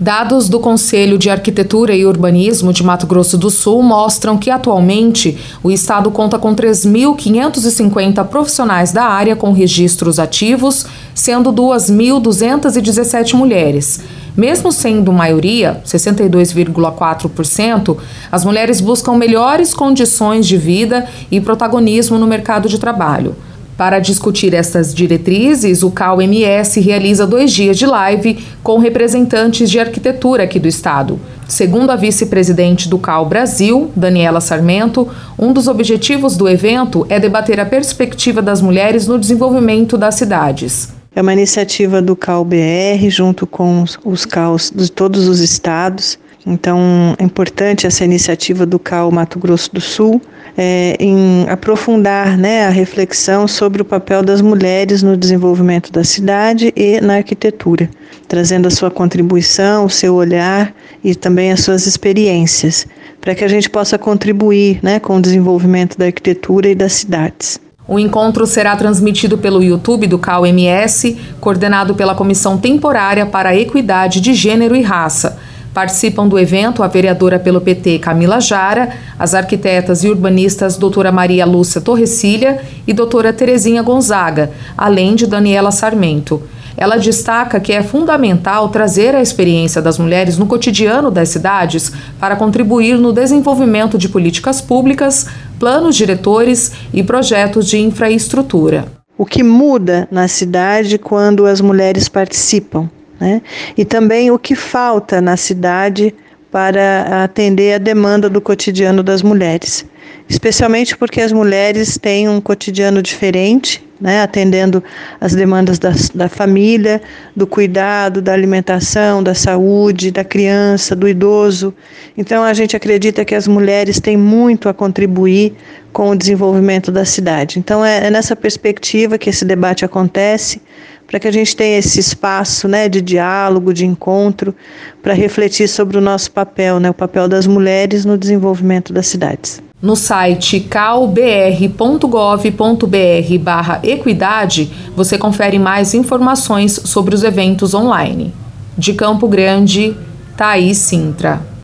Dados do Conselho de Arquitetura e Urbanismo de Mato Grosso do Sul mostram que, atualmente, o estado conta com 3.550 profissionais da área com registros ativos, sendo 2.217 mulheres. Mesmo sendo maioria, 62,4%, as mulheres buscam melhores condições de vida e protagonismo no mercado de trabalho. Para discutir estas diretrizes, o CAU-MS realiza dois dias de live com representantes de arquitetura aqui do estado. Segundo a vice-presidente do CAU Brasil, Daniela Sarmento, um dos objetivos do evento é debater a perspectiva das mulheres no desenvolvimento das cidades. É uma iniciativa do CAU-BR junto com os CAUs de todos os estados. Então, é importante essa iniciativa do CAU Mato Grosso do Sul é, em aprofundar né, a reflexão sobre o papel das mulheres no desenvolvimento da cidade e na arquitetura, trazendo a sua contribuição, o seu olhar e também as suas experiências, para que a gente possa contribuir né, com o desenvolvimento da arquitetura e das cidades. O encontro será transmitido pelo YouTube do CAU-MS, coordenado pela Comissão Temporária para a Equidade de Gênero e Raça Participam do evento a vereadora pelo PT Camila Jara, as arquitetas e urbanistas doutora Maria Lúcia Torrecilha e doutora Terezinha Gonzaga, além de Daniela Sarmento. Ela destaca que é fundamental trazer a experiência das mulheres no cotidiano das cidades para contribuir no desenvolvimento de políticas públicas, planos diretores e projetos de infraestrutura. O que muda na cidade quando as mulheres participam? Né? E também o que falta na cidade para atender a demanda do cotidiano das mulheres, especialmente porque as mulheres têm um cotidiano diferente, né, atendendo as demandas da, da família, do cuidado, da alimentação, da saúde, da criança, do idoso. Então a gente acredita que as mulheres têm muito a contribuir com o desenvolvimento da cidade. Então é, é nessa perspectiva que esse debate acontece para que a gente tenha esse espaço né, de diálogo, de encontro, para refletir sobre o nosso papel, né, o papel das mulheres no desenvolvimento das cidades. No site calbr.gov.br barra equidade, você confere mais informações sobre os eventos online. De Campo Grande, Thaís Sintra.